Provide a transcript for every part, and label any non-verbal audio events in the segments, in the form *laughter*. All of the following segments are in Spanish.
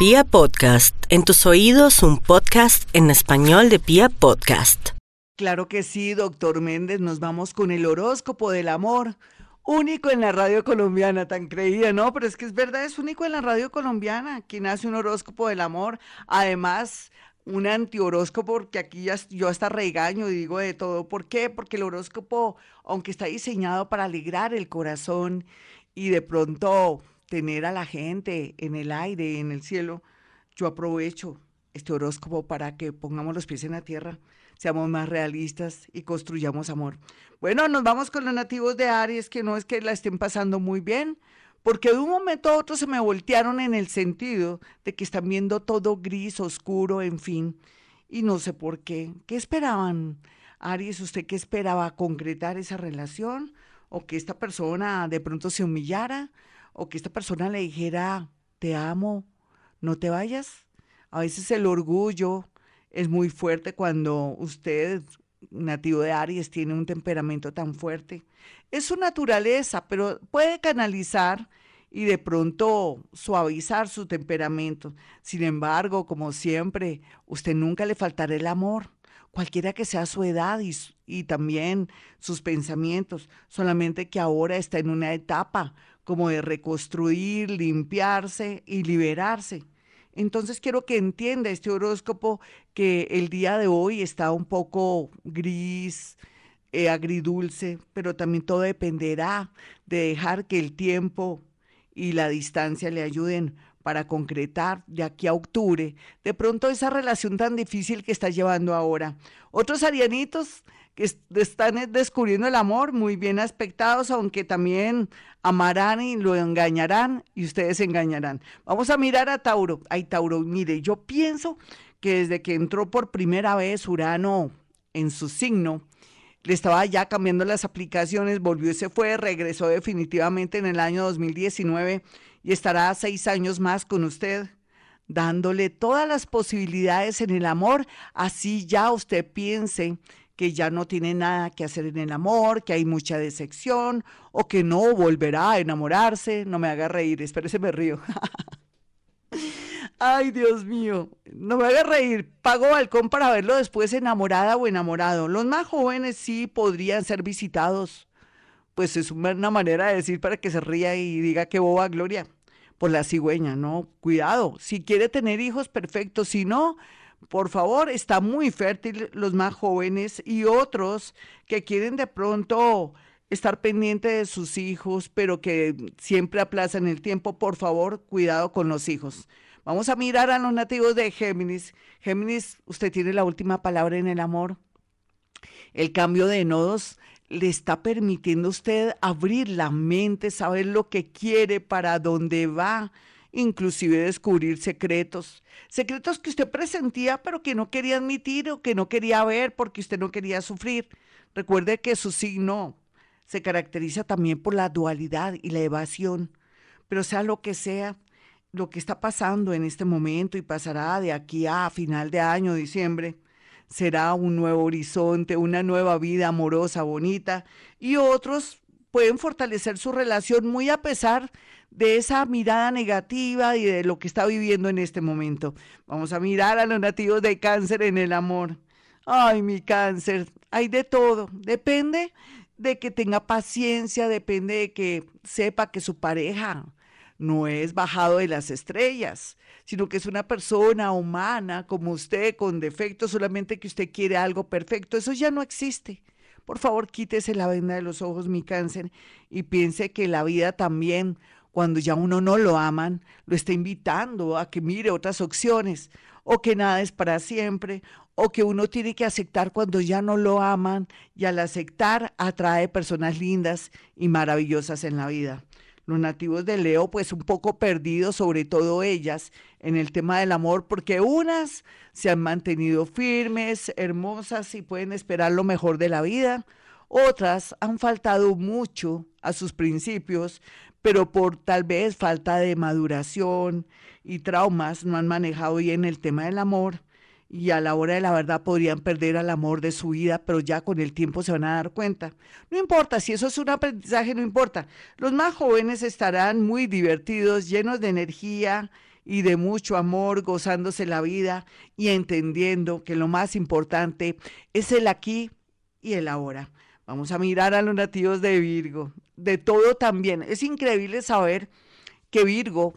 Pia Podcast, en tus oídos un podcast en español de Pia Podcast. Claro que sí, doctor Méndez, nos vamos con el horóscopo del amor. Único en la radio colombiana, tan creída, ¿no? Pero es que es verdad, es único en la radio colombiana, quien hace un horóscopo del amor. Además, un antihoróscopo, porque aquí ya, yo hasta regaño y digo de todo. ¿Por qué? Porque el horóscopo, aunque está diseñado para alegrar el corazón y de pronto tener a la gente en el aire, en el cielo, yo aprovecho este horóscopo para que pongamos los pies en la tierra, seamos más realistas y construyamos amor. Bueno, nos vamos con los nativos de Aries, que no es que la estén pasando muy bien, porque de un momento a otro se me voltearon en el sentido de que están viendo todo gris, oscuro, en fin, y no sé por qué. ¿Qué esperaban? Aries, ¿usted qué esperaba? ¿Concretar esa relación? ¿O que esta persona de pronto se humillara? O que esta persona le dijera, te amo, no te vayas. A veces el orgullo es muy fuerte cuando usted, nativo de Aries, tiene un temperamento tan fuerte. Es su naturaleza, pero puede canalizar y de pronto suavizar su temperamento. Sin embargo, como siempre, usted nunca le faltará el amor, cualquiera que sea su edad y, y también sus pensamientos, solamente que ahora está en una etapa como de reconstruir, limpiarse y liberarse. Entonces quiero que entienda este horóscopo que el día de hoy está un poco gris, eh, agridulce, pero también todo dependerá de dejar que el tiempo y la distancia le ayuden para concretar de aquí a octubre de pronto esa relación tan difícil que está llevando ahora. Otros arianitos que están descubriendo el amor, muy bien aspectados, aunque también amarán y lo engañarán y ustedes engañarán. Vamos a mirar a Tauro. Ay, Tauro, mire, yo pienso que desde que entró por primera vez Urano en su signo, le estaba ya cambiando las aplicaciones, volvió y se fue, regresó definitivamente en el año 2019 y estará seis años más con usted dándole todas las posibilidades en el amor, así ya usted piense que ya no tiene nada que hacer en el amor, que hay mucha decepción o que no volverá a enamorarse. No me haga reír, espérese, me río. *laughs* Ay, Dios mío, no me haga reír. Pago balcón para verlo después enamorada o enamorado. Los más jóvenes sí podrían ser visitados. Pues es una manera de decir para que se ría y diga que boba Gloria por la cigüeña, ¿no? Cuidado, si quiere tener hijos, perfecto. Si no, por favor, está muy fértil los más jóvenes y otros que quieren de pronto estar pendiente de sus hijos, pero que siempre aplazan el tiempo, por favor, cuidado con los hijos. Vamos a mirar a los nativos de Géminis. Géminis, usted tiene la última palabra en el amor. El cambio de nodos le está permitiendo a usted abrir la mente, saber lo que quiere, para dónde va inclusive descubrir secretos, secretos que usted presentía pero que no quería admitir o que no quería ver porque usted no quería sufrir. Recuerde que su signo se caracteriza también por la dualidad y la evasión, pero sea lo que sea, lo que está pasando en este momento y pasará de aquí a final de año, diciembre, será un nuevo horizonte, una nueva vida amorosa, bonita, y otros pueden fortalecer su relación muy a pesar de esa mirada negativa y de lo que está viviendo en este momento. Vamos a mirar a los nativos de cáncer en el amor. Ay, mi cáncer, hay de todo. Depende de que tenga paciencia, depende de que sepa que su pareja no es bajado de las estrellas, sino que es una persona humana como usted, con defectos, solamente que usted quiere algo perfecto. Eso ya no existe. Por favor, quítese la venda de los ojos, mi cáncer, y piense que la vida también cuando ya uno no lo aman, lo está invitando a que mire otras opciones, o que nada es para siempre, o que uno tiene que aceptar cuando ya no lo aman, y al aceptar atrae personas lindas y maravillosas en la vida. Los nativos de Leo, pues un poco perdidos, sobre todo ellas, en el tema del amor, porque unas se han mantenido firmes, hermosas y pueden esperar lo mejor de la vida. Otras han faltado mucho a sus principios, pero por tal vez falta de maduración y traumas no han manejado bien el tema del amor y a la hora de la verdad podrían perder al amor de su vida, pero ya con el tiempo se van a dar cuenta. No importa, si eso es un aprendizaje, no importa. Los más jóvenes estarán muy divertidos, llenos de energía y de mucho amor, gozándose la vida y entendiendo que lo más importante es el aquí y el ahora. Vamos a mirar a los nativos de Virgo, de todo también. Es increíble saber que Virgo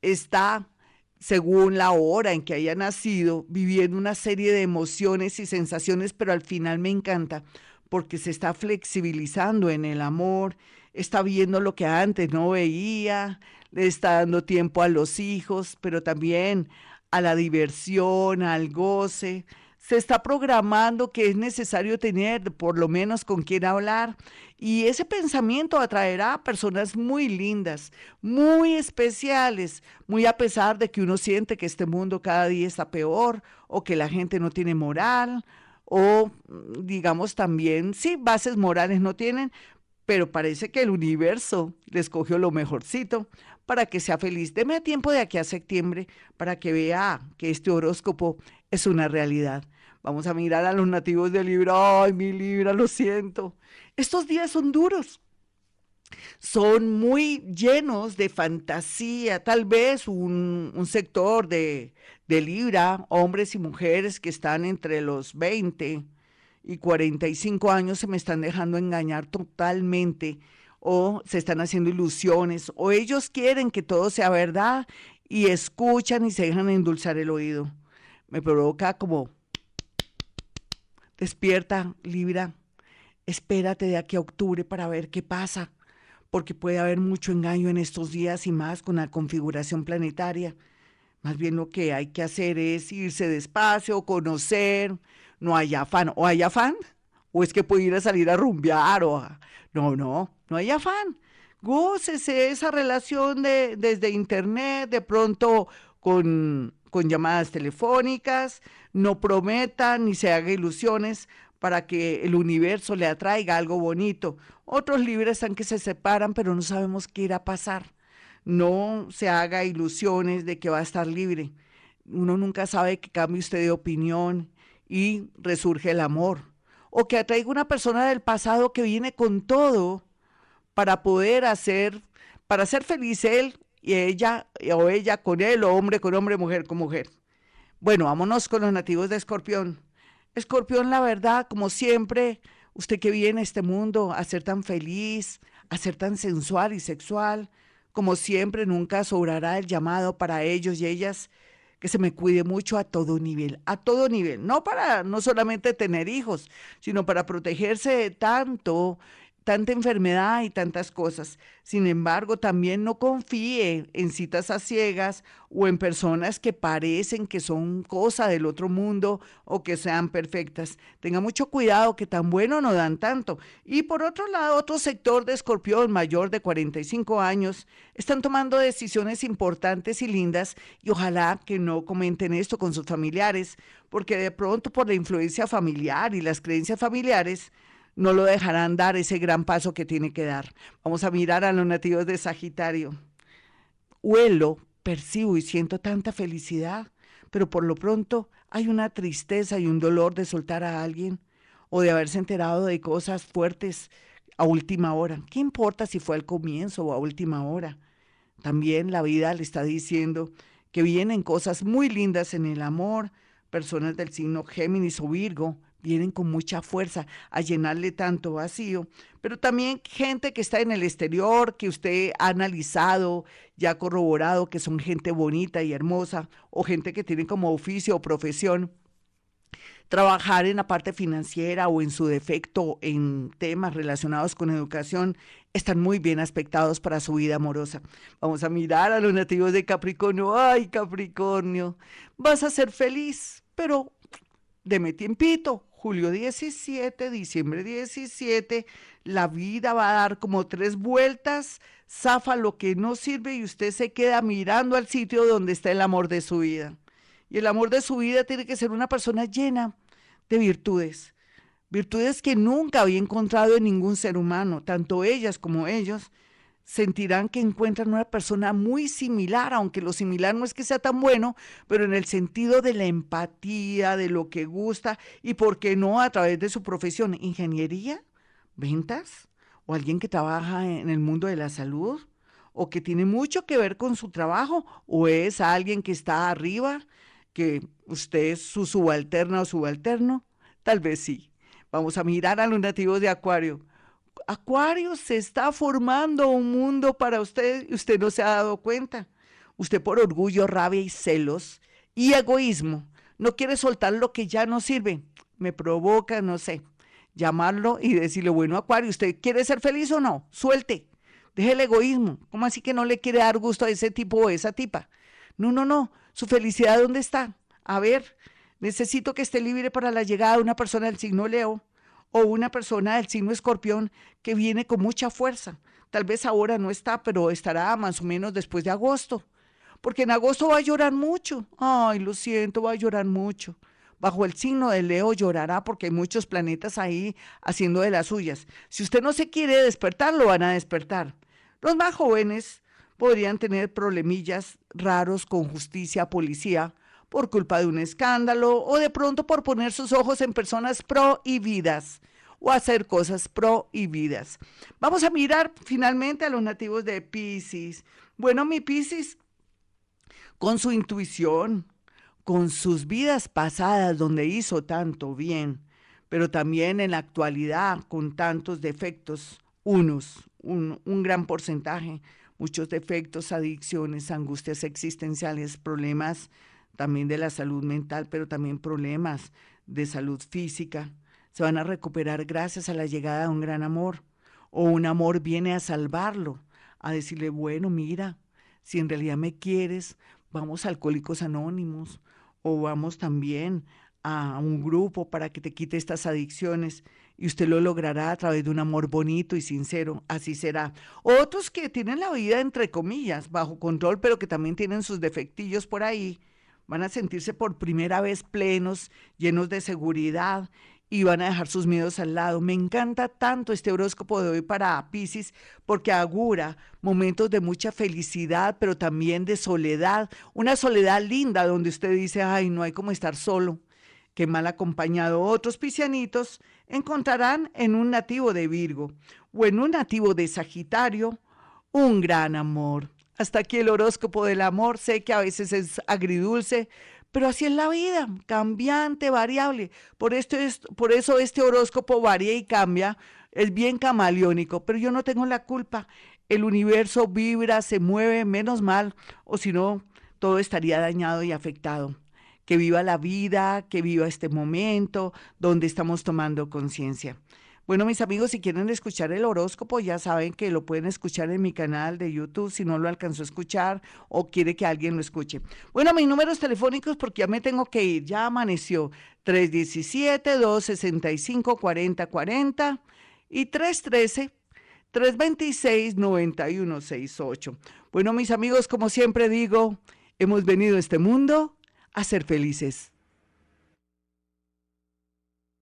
está, según la hora en que haya nacido, viviendo una serie de emociones y sensaciones, pero al final me encanta porque se está flexibilizando en el amor, está viendo lo que antes no veía, le está dando tiempo a los hijos, pero también a la diversión, al goce. Se está programando que es necesario tener por lo menos con quien hablar y ese pensamiento atraerá a personas muy lindas, muy especiales, muy a pesar de que uno siente que este mundo cada día está peor o que la gente no tiene moral o digamos también, sí, bases morales no tienen, pero parece que el universo le escogió lo mejorcito para que sea feliz. Deme tiempo de aquí a septiembre para que vea que este horóscopo es una realidad. Vamos a mirar a los nativos de Libra. Ay, mi Libra, lo siento. Estos días son duros. Son muy llenos de fantasía. Tal vez un, sector de, de Libra, hombres y mujeres que están entre los 20 y 45 años se me están dejando engañar totalmente o se están haciendo ilusiones o ellos quieren que todo sea verdad y escuchan y se dejan endulzar el oído. Me provoca como despierta, Libra, espérate de aquí a octubre para ver qué pasa, porque puede haber mucho engaño en estos días y más con la configuración planetaria. Más bien lo que hay que hacer es irse despacio, conocer, no hay afán. ¿O hay afán? ¿O es que puede ir a salir a rumbear? O No, no, no hay afán. Gócese esa relación de, desde internet, de pronto con, con llamadas telefónicas, no prometa ni se haga ilusiones para que el universo le atraiga algo bonito. Otros libres están que se separan, pero no sabemos qué irá a pasar. No se haga ilusiones de que va a estar libre. Uno nunca sabe que cambie usted de opinión y resurge el amor. O que atraiga una persona del pasado que viene con todo para poder hacer, para ser feliz él y ella, o ella con él, o hombre con hombre, mujer con mujer. Bueno, vámonos con los nativos de Escorpión. Escorpión, la verdad, como siempre, usted que viene a este mundo a ser tan feliz, a ser tan sensual y sexual, como siempre, nunca sobrará el llamado para ellos y ellas que se me cuide mucho a todo nivel, a todo nivel, no para no solamente tener hijos, sino para protegerse tanto tanta enfermedad y tantas cosas. Sin embargo, también no confíe en citas a ciegas o en personas que parecen que son cosa del otro mundo o que sean perfectas. Tenga mucho cuidado que tan bueno no dan tanto. Y por otro lado, otro sector de escorpión mayor de 45 años están tomando decisiones importantes y lindas y ojalá que no comenten esto con sus familiares, porque de pronto por la influencia familiar y las creencias familiares, no lo dejarán dar ese gran paso que tiene que dar. Vamos a mirar a los nativos de Sagitario. Huelo, percibo y siento tanta felicidad, pero por lo pronto hay una tristeza y un dolor de soltar a alguien o de haberse enterado de cosas fuertes a última hora. ¿Qué importa si fue al comienzo o a última hora? También la vida le está diciendo que vienen cosas muy lindas en el amor, personas del signo Géminis o Virgo, vienen con mucha fuerza a llenarle tanto vacío, pero también gente que está en el exterior, que usted ha analizado, ya ha corroborado que son gente bonita y hermosa, o gente que tiene como oficio o profesión trabajar en la parte financiera o en su defecto en temas relacionados con educación están muy bien aspectados para su vida amorosa. Vamos a mirar a los nativos de Capricornio. Ay, Capricornio, vas a ser feliz, pero deme tiempito, julio 17, diciembre 17, la vida va a dar como tres vueltas, zafa lo que no sirve y usted se queda mirando al sitio donde está el amor de su vida. Y el amor de su vida tiene que ser una persona llena de virtudes, virtudes que nunca había encontrado en ningún ser humano, tanto ellas como ellos, sentirán que encuentran una persona muy similar, aunque lo similar no es que sea tan bueno, pero en el sentido de la empatía, de lo que gusta y por qué no a través de su profesión, ingeniería, ventas o alguien que trabaja en el mundo de la salud o que tiene mucho que ver con su trabajo o es alguien que está arriba, que usted es su subalterna o subalterno. Tal vez sí. Vamos a mirar a los nativos de Acuario. Acuario se está formando un mundo para usted y usted no se ha dado cuenta. Usted por orgullo, rabia y celos y egoísmo no quiere soltar lo que ya no sirve. Me provoca, no sé, llamarlo y decirle, bueno, Acuario, ¿usted quiere ser feliz o no? Suelte, deje el egoísmo. ¿Cómo así que no le quiere dar gusto a ese tipo o esa tipa? No, no, no. ¿Su felicidad dónde está? A ver, necesito que esté libre para la llegada de una persona del signo Leo o una persona del signo Escorpión que viene con mucha fuerza. Tal vez ahora no está, pero estará más o menos después de agosto. Porque en agosto va a llorar mucho. Ay, lo siento, va a llorar mucho. Bajo el signo de Leo llorará porque hay muchos planetas ahí haciendo de las suyas. Si usted no se quiere despertar, lo van a despertar. Los más jóvenes podrían tener problemillas raros con justicia, policía, por culpa de un escándalo o de pronto por poner sus ojos en personas prohibidas o hacer cosas prohibidas. Vamos a mirar finalmente a los nativos de Pisces. Bueno, mi Pisces, con su intuición, con sus vidas pasadas donde hizo tanto bien, pero también en la actualidad con tantos defectos, unos, un, un gran porcentaje, muchos defectos, adicciones, angustias existenciales, problemas también de la salud mental, pero también problemas de salud física, se van a recuperar gracias a la llegada de un gran amor. O un amor viene a salvarlo, a decirle, bueno, mira, si en realidad me quieres, vamos a Alcohólicos Anónimos o vamos también a un grupo para que te quite estas adicciones y usted lo logrará a través de un amor bonito y sincero, así será. Otros que tienen la vida entre comillas bajo control, pero que también tienen sus defectillos por ahí, van a sentirse por primera vez plenos, llenos de seguridad y van a dejar sus miedos al lado. Me encanta tanto este horóscopo de hoy para Pisces porque augura momentos de mucha felicidad, pero también de soledad, una soledad linda donde usted dice, ay, no hay como estar solo. Qué mal acompañado. Otros piscianitos encontrarán en un nativo de Virgo o en un nativo de Sagitario un gran amor. Hasta aquí el horóscopo del amor. Sé que a veces es agridulce, pero así es la vida, cambiante, variable. Por, esto es, por eso este horóscopo varía y cambia, es bien camaleónico, pero yo no tengo la culpa. El universo vibra, se mueve, menos mal, o si no, todo estaría dañado y afectado. Que viva la vida, que viva este momento donde estamos tomando conciencia. Bueno, mis amigos, si quieren escuchar el horóscopo, ya saben que lo pueden escuchar en mi canal de YouTube si no lo alcanzó a escuchar o quiere que alguien lo escuche. Bueno, mis números telefónicos, porque ya me tengo que ir, ya amaneció 317-265-4040 y 313-326-9168. Bueno, mis amigos, como siempre digo, hemos venido a este mundo a ser felices.